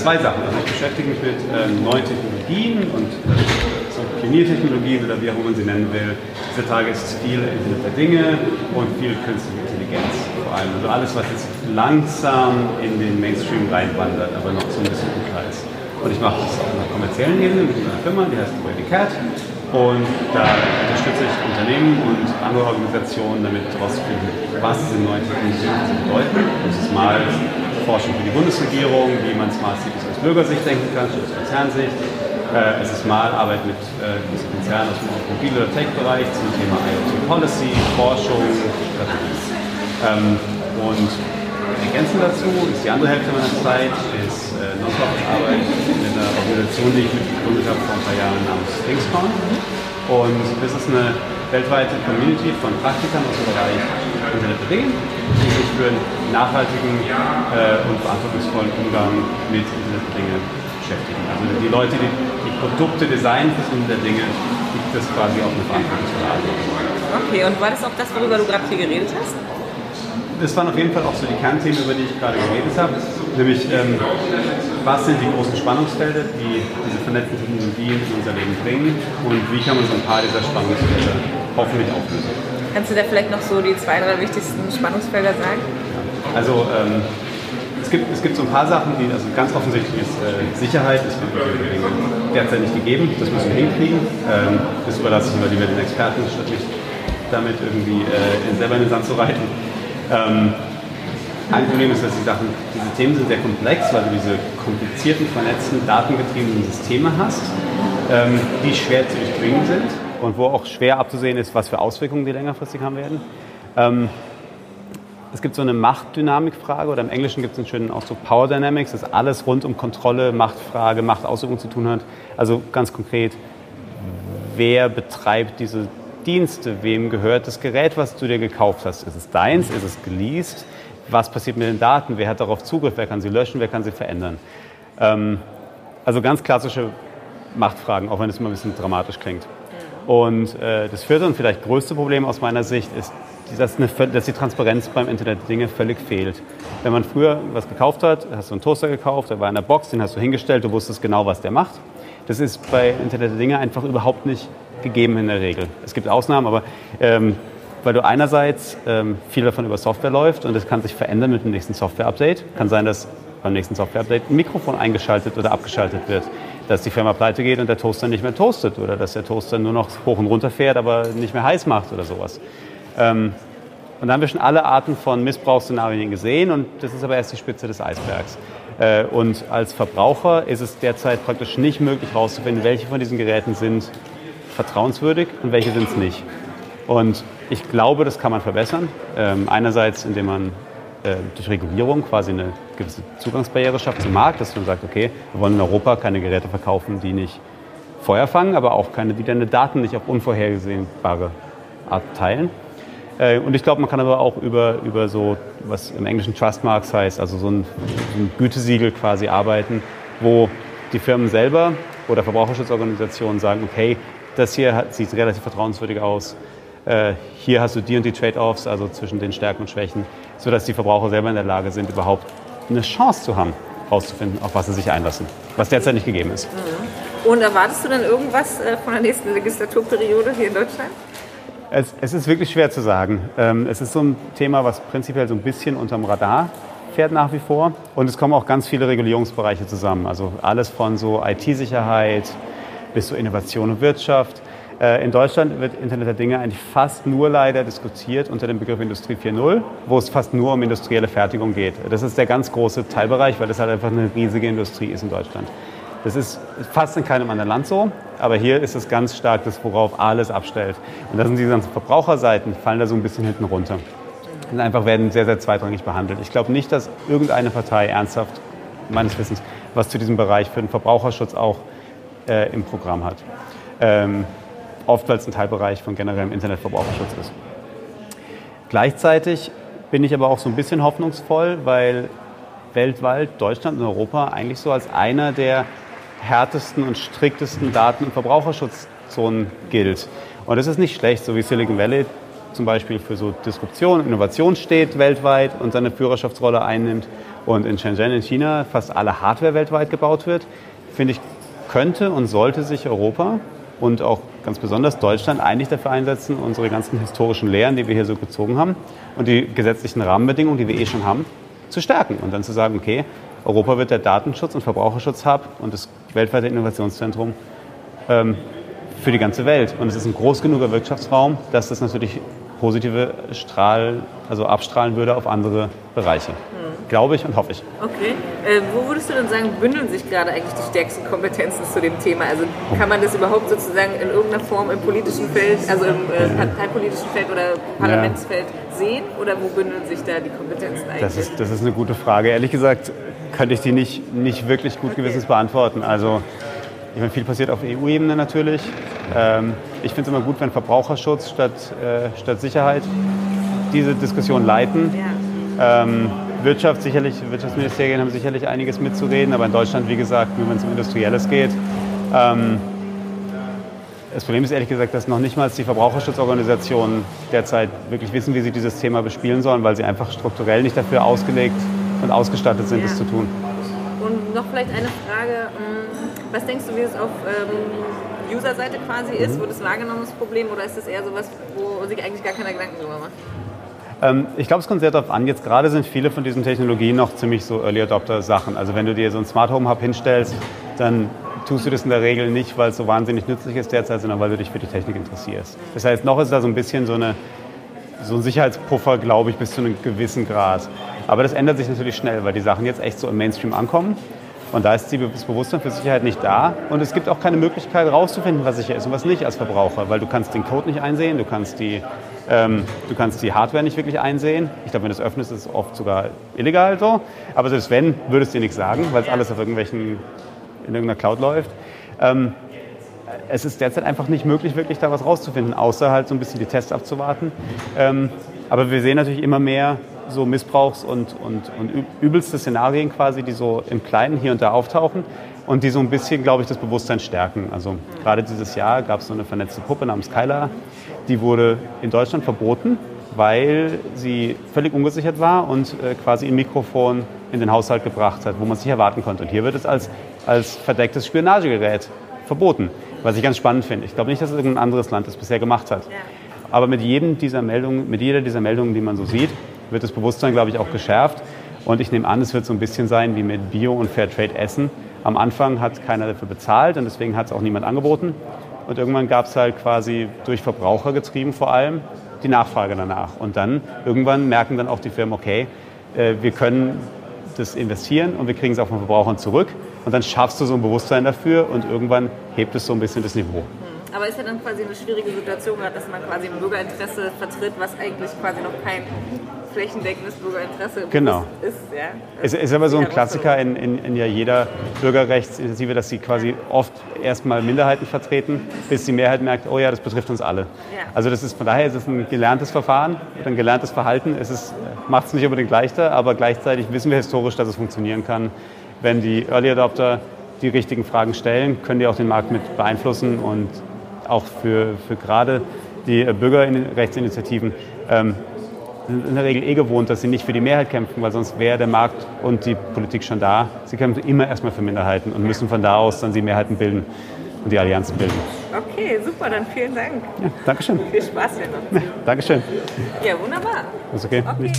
zwei Sachen. Also ich beschäftige mich mit äh, neuen Technologien und äh, Pioniertechnologien oder wie auch immer man sie nennen will. Dieser Tage ist viel Internet der Dinge und viel künstliche Intelligenz vor allem. Also alles, was jetzt langsam in den Mainstream reinwandert, aber noch so ein bisschen unklar ist. Und ich mache das auf einer kommerziellen Ebene mit einer Firma, die heißt Ready Cat. Und da unterstütze ich Unternehmen und andere Organisationen damit herauszufinden, was diese neuen Technologien bedeuten. Das ist mal Forschung für die Bundesregierung, wie man Smart Cities aus Bürgersicht denken kann, aus Konzernsicht. Äh, es ist mal Arbeit mit äh, Konzernen aus dem Automobil- oder Tech-Bereich zum Thema IoT Policy, Forschung. Ähm, und ergänzend dazu ist die andere Hälfte meiner Zeit ist äh, Non-Profit-Arbeit in einer Organisation, die ich mitgegründet habe vor ein paar Jahren namens ThingsCon. Und das ist eine weltweite Community von Praktikern aus dem Bereich Internet der Dinge, die sich für einen nachhaltigen äh, und verantwortungsvollen Umgang mit Internet der Dinge beschäftigen. Also die Leute, die die Produkte designen fürs Internet der Dinge, gibt es quasi auf eine verantwortungsvolle Art. Okay, und war das auch das, worüber du gerade hier geredet hast? das waren auf jeden Fall auch so die Kernthemen, über die ich gerade geredet habe. Nämlich, ähm, was sind die großen Spannungsfelder, die diese vernetzten Technologien in unser Leben bringen und wie kann man so ein paar dieser Spannungsfelder hoffentlich auflösen. Kannst du da vielleicht noch so die zwei, drei wichtigsten Spannungsfelder sagen? Also, ähm, es gibt, es gibt so ein paar Sachen, die, also ganz offensichtlich ist äh, Sicherheit, ist derzeit nicht gegeben, das müssen wir hinkriegen. Ähm, das überlasse ich immer lieber den Experten, statt mich damit irgendwie äh, selber in den Sand zu reiten. Ähm, ein Problem ist, dass die Sachen, diese Themen sind sehr komplex, weil du diese komplizierten, vernetzten, datengetriebenen Systeme hast, ähm, die schwer zu durchdringen sind und wo auch schwer abzusehen ist, was für Auswirkungen die längerfristig haben werden. Ähm, es gibt so eine Machtdynamikfrage oder im Englischen gibt es einen schönen Ausdruck Power Dynamics, das alles rund um Kontrolle, Machtfrage, Machtausübung zu tun hat. Also ganz konkret, wer betreibt diese Dienste, wem gehört das Gerät, was du dir gekauft hast? Ist es deins? Ist es geleast? Was passiert mit den Daten? Wer hat darauf Zugriff? Wer kann sie löschen? Wer kann sie verändern? Ähm, also ganz klassische Machtfragen, auch wenn es immer ein bisschen dramatisch klingt. Und äh, das vierte und vielleicht größte Problem aus meiner Sicht ist, dass, eine, dass, die Transparenz beim Internet Dinge völlig fehlt. Wenn man früher was gekauft hat, hast du einen Toaster gekauft, der war in der Box, den hast du hingestellt, du wusstest genau, was der macht. Das ist bei Internet der Dinge einfach überhaupt nicht gegeben in der Regel. Es gibt Ausnahmen, aber ähm, weil du einerseits ähm, viel davon über Software läuft und es kann sich verändern mit dem nächsten Software-Update. Kann sein, dass beim nächsten Software-Update ein Mikrofon eingeschaltet oder abgeschaltet wird, dass die Firma pleite geht und der Toaster nicht mehr toastet oder dass der Toaster nur noch hoch und runter fährt, aber nicht mehr heiß macht oder sowas. Ähm, und da haben wir schon alle Arten von Missbrauchsszenarien gesehen und das ist aber erst die Spitze des Eisbergs. Äh, und als Verbraucher ist es derzeit praktisch nicht möglich herauszufinden, welche von diesen Geräten sind vertrauenswürdig und welche sind es nicht. Und ich glaube, das kann man verbessern. Ähm, einerseits, indem man äh, durch Regulierung quasi eine gewisse Zugangsbarriere schafft zum Markt, dass man sagt, okay, wir wollen in Europa keine Geräte verkaufen, die nicht Feuer fangen, aber auch keine, die deine Daten nicht auf unvorhergesehbare Art teilen. Äh, und ich glaube, man kann aber auch über, über so, was im Englischen Trustmarks heißt, also so ein, so ein Gütesiegel quasi arbeiten, wo die Firmen selber oder Verbraucherschutzorganisationen sagen, okay, das hier sieht relativ vertrauenswürdig aus. Äh, hier hast du die und die Trade-offs, also zwischen den Stärken und Schwächen, sodass die Verbraucher selber in der Lage sind, überhaupt eine Chance zu haben, herauszufinden, auf was sie sich einlassen, was derzeit nicht gegeben ist. Mhm. Und erwartest du dann irgendwas äh, von der nächsten Legislaturperiode hier in Deutschland? Es, es ist wirklich schwer zu sagen. Ähm, es ist so ein Thema, was prinzipiell so ein bisschen unterm Radar fährt nach wie vor. Und es kommen auch ganz viele Regulierungsbereiche zusammen. Also alles von so IT-Sicherheit, bis zur Innovation und Wirtschaft. Äh, in Deutschland wird Internet der Dinge eigentlich fast nur leider diskutiert unter dem Begriff Industrie 4.0, wo es fast nur um industrielle Fertigung geht. Das ist der ganz große Teilbereich, weil das halt einfach eine riesige Industrie ist in Deutschland. Das ist fast in keinem anderen Land so, aber hier ist es ganz stark das, worauf alles abstellt. Und da sind die ganzen Verbraucherseiten, fallen da so ein bisschen hinten runter. Und einfach werden sehr, sehr zweitrangig behandelt. Ich glaube nicht, dass irgendeine Partei ernsthaft, meines Wissens, was zu diesem Bereich für den Verbraucherschutz auch äh, im Programm hat. Ähm, oft, weil es ein Teilbereich von generellem Internetverbraucherschutz ist. Gleichzeitig bin ich aber auch so ein bisschen hoffnungsvoll, weil weltweit Deutschland und Europa eigentlich so als einer der härtesten und striktesten Daten- und Verbraucherschutzzonen gilt. Und das ist nicht schlecht, so wie Silicon Valley zum Beispiel für so Disruption, Innovation steht weltweit und seine Führerschaftsrolle einnimmt und in Shenzhen in China fast alle Hardware weltweit gebaut wird, finde ich, könnte und sollte sich Europa und auch ganz besonders Deutschland eigentlich dafür einsetzen, unsere ganzen historischen Lehren, die wir hier so gezogen haben und die gesetzlichen Rahmenbedingungen, die wir eh schon haben, zu stärken und dann zu sagen, okay, Europa wird der Datenschutz- und Verbraucherschutz-Hub und das weltweite Innovationszentrum ähm, für die ganze Welt. Und es ist ein groß genuger Wirtschaftsraum, dass das natürlich positive Strahl, also abstrahlen würde auf andere Bereiche. Mhm. Glaube ich und hoffe ich. Okay. Äh, wo würdest du denn sagen, bündeln sich gerade eigentlich die stärksten Kompetenzen zu dem Thema? Also kann man das überhaupt sozusagen in irgendeiner Form im politischen Feld, also im äh, parteipolitischen Feld oder Parlamentsfeld ja. sehen? Oder wo bündeln sich da die Kompetenzen eigentlich? Das ist, das ist eine gute Frage. Ehrlich gesagt könnte ich die nicht, nicht wirklich gut okay. gewissens beantworten. Also ich meine, viel passiert auf EU-Ebene natürlich. Ähm, ich finde es immer gut, wenn Verbraucherschutz statt, äh, statt Sicherheit diese Diskussion leiten. Ja. Ähm, Wirtschaft sicherlich, Wirtschaftsministerien haben sicherlich einiges mitzureden, aber in Deutschland, wie gesagt, wenn es um Industrielles geht, ähm, das Problem ist ehrlich gesagt, dass noch nicht mal die Verbraucherschutzorganisationen derzeit wirklich wissen, wie sie dieses Thema bespielen sollen, weil sie einfach strukturell nicht dafür ausgelegt und ausgestattet sind, ja. das zu tun. Und noch vielleicht eine Frage, ähm, was denkst du, wie es auf ähm, User-Seite quasi ist? Mhm. Wird es wahrgenommenes Problem oder ist es eher so was, wo sich eigentlich gar keine Gedanken drüber macht? Ähm, ich glaube, es kommt sehr darauf an. Jetzt gerade sind viele von diesen Technologien noch ziemlich so Early Adopter Sachen. Also wenn du dir so ein Smart Home Hub hinstellst, dann tust du das in der Regel nicht, weil es so wahnsinnig nützlich ist derzeit, sondern weil du dich für die Technik interessierst. Das heißt, noch ist da so ein bisschen so, eine, so ein Sicherheitspuffer, glaube ich, bis zu einem gewissen Grad. Aber das ändert sich natürlich schnell, weil die Sachen jetzt echt so im Mainstream ankommen. Und da ist das Bewusstsein für Sicherheit nicht da. Und es gibt auch keine Möglichkeit herauszufinden, was sicher ist und was nicht als Verbraucher, weil du kannst den Code nicht einsehen, du kannst die, ähm, du kannst die Hardware nicht wirklich einsehen. Ich glaube, wenn du es öffnest, ist es oft sogar illegal so. Aber selbst wenn, würdest du dir nichts sagen, weil es alles auf irgendwelchen, in irgendeiner Cloud läuft. Ähm, es ist derzeit einfach nicht möglich, wirklich da was rauszufinden, außer halt so ein bisschen die Tests abzuwarten. Ähm, aber wir sehen natürlich immer mehr so Missbrauchs- und, und, und übelste Szenarien quasi, die so im Kleinen hier und da auftauchen und die so ein bisschen, glaube ich, das Bewusstsein stärken. Also gerade dieses Jahr gab es so eine vernetzte Puppe namens Kyla, die wurde in Deutschland verboten, weil sie völlig ungesichert war und äh, quasi ein Mikrofon in den Haushalt gebracht hat, wo man sich erwarten konnte. Und hier wird es als, als verdecktes Spionagegerät verboten, was ich ganz spannend finde. Ich glaube nicht, dass irgendein anderes Land das bisher gemacht hat. Aber mit jedem dieser Meldungen, mit jeder dieser Meldungen, die man so sieht, wird das Bewusstsein, glaube ich, auch geschärft. Und ich nehme an, es wird so ein bisschen sein wie mit Bio- und Fairtrade-Essen. Am Anfang hat keiner dafür bezahlt und deswegen hat es auch niemand angeboten. Und irgendwann gab es halt quasi durch Verbraucher getrieben vor allem die Nachfrage danach. Und dann irgendwann merken dann auch die Firmen, okay, äh, wir können das investieren und wir kriegen es auch von Verbrauchern zurück. Und dann schaffst du so ein Bewusstsein dafür und irgendwann hebt es so ein bisschen das Niveau. Aber ist ja dann quasi eine schwierige Situation, dass man quasi ein Bürgerinteresse vertritt, was eigentlich quasi noch kein flächendeckendes Bürgerinteresse genau. ist. Ja? Es ist aber so ein Klassiker in, in, in ja jeder Bürgerrechtsinitiative, dass sie quasi oft erstmal Minderheiten vertreten, bis die Mehrheit merkt, oh ja, das betrifft uns alle. Ja. Also das ist von daher ist es ein gelerntes Verfahren, ein gelerntes Verhalten. Es macht es nicht unbedingt leichter, aber gleichzeitig wissen wir historisch, dass es funktionieren kann, wenn die Early Adopter die richtigen Fragen stellen, können die auch den Markt mit beeinflussen und auch für, für gerade die Bürgerrechtsinitiativen ähm, in der Regel eh gewohnt, dass sie nicht für die Mehrheit kämpfen, weil sonst wäre der Markt und die Politik schon da. Sie kämpfen immer erstmal für Minderheiten und müssen von da aus dann die Mehrheiten bilden und die Allianzen bilden. Okay, super, dann vielen Dank. Ja, Dankeschön. Viel Spaß hier noch. Ja, Dankeschön. Ja, wunderbar. Ist okay. okay.